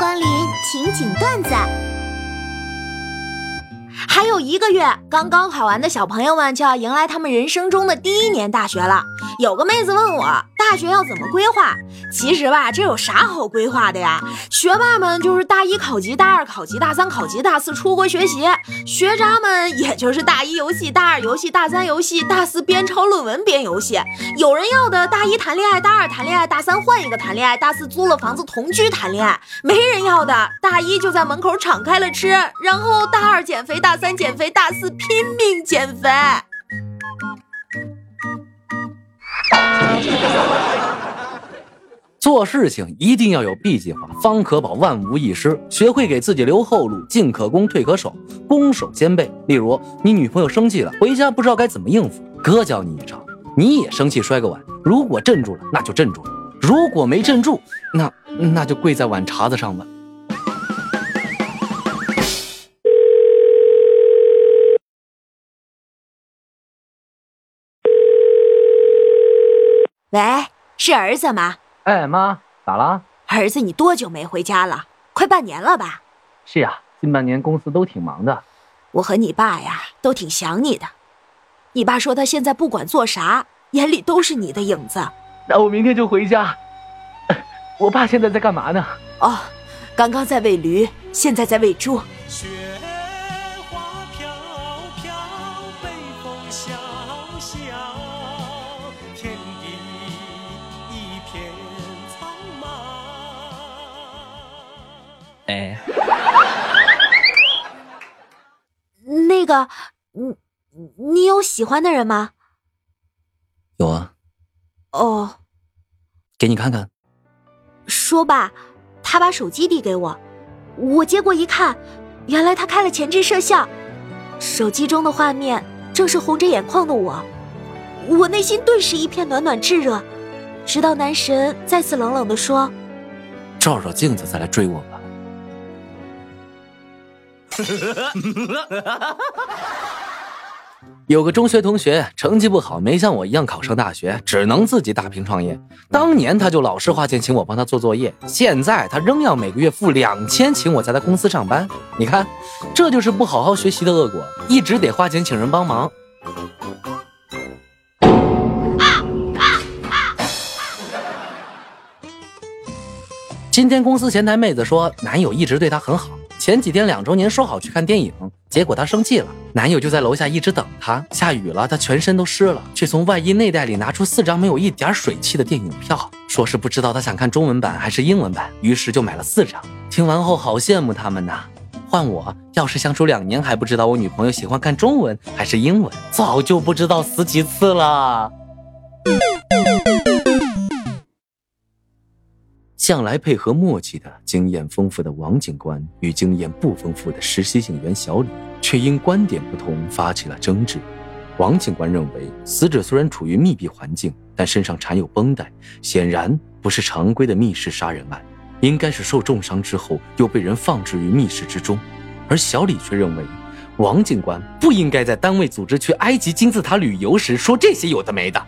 光临情景段子。还有一个月，刚刚考完的小朋友们就要迎来他们人生中的第一年大学了。有个妹子问我，大学要怎么规划？其实吧，这有啥好规划的呀？学霸们就是大一考级，大二考级，大三考级，大四出国学习；学渣们也就是大一游戏，大二游戏，大三游戏，大四边抄论文边游戏。有人要的大一谈恋爱，大二谈恋爱，大三换一个谈恋爱，大四租了房子同居谈恋爱。没人要的，大一就在门口敞开了吃，然后大二减肥，大三减肥，大四拼命减肥。做事情一定要有 B 计划，方可保万无一失。学会给自己留后路，进可攻，退可守，攻守兼备。例如，你女朋友生气了，回家不知道该怎么应付，哥教你一招：你也生气摔个碗，如果镇住了，那就镇住了；如果没镇住，那那就跪在碗碴子上吧。喂，是儿子吗？哎，妈，咋了？儿子，你多久没回家了？快半年了吧？是呀，近半年公司都挺忙的。我和你爸呀，都挺想你的。你爸说他现在不管做啥，眼里都是你的影子。那我明天就回家。我爸现在在干嘛呢？哦，刚刚在喂驴，现在在喂猪。雪花飘飘，北风萧萧，天哎，那个，你你有喜欢的人吗？有啊，哦，给你看看。说罢，他把手机递给我，我接过一看，原来他开了前置摄像，手机中的画面正是红着眼眶的我，我内心顿时一片暖暖炙热，直到男神再次冷冷的说照照镜子再来追我吧。有个中学同学成绩不好，没像我一样考上大学，只能自己打拼创业。当年他就老是花钱请我帮他做作业，现在他仍要每个月付两千请我在他公司上班。你看，这就是不好好学习的恶果，一直得花钱请人帮忙。今天公司前台妹子说，男友一直对她很好。前几天两周年说好去看电影，结果她生气了，男友就在楼下一直等她。下雨了，她全身都湿了，却从外衣内袋里拿出四张没有一点水汽的电影票，说是不知道她想看中文版还是英文版，于是就买了四张。听完后好羡慕他们呐。换我要是相处两年还不知道我女朋友喜欢看中文还是英文，早就不知道死几次了。向来配合默契的、经验丰富的王警官与经验不丰富的实习警员小李，却因观点不同发起了争执。王警官认为，死者虽然处于密闭环境，但身上缠有绷带，显然不是常规的密室杀人案，应该是受重伤之后又被人放置于密室之中。而小李却认为，王警官不应该在单位组织去埃及金字塔旅游时说这些有的没的。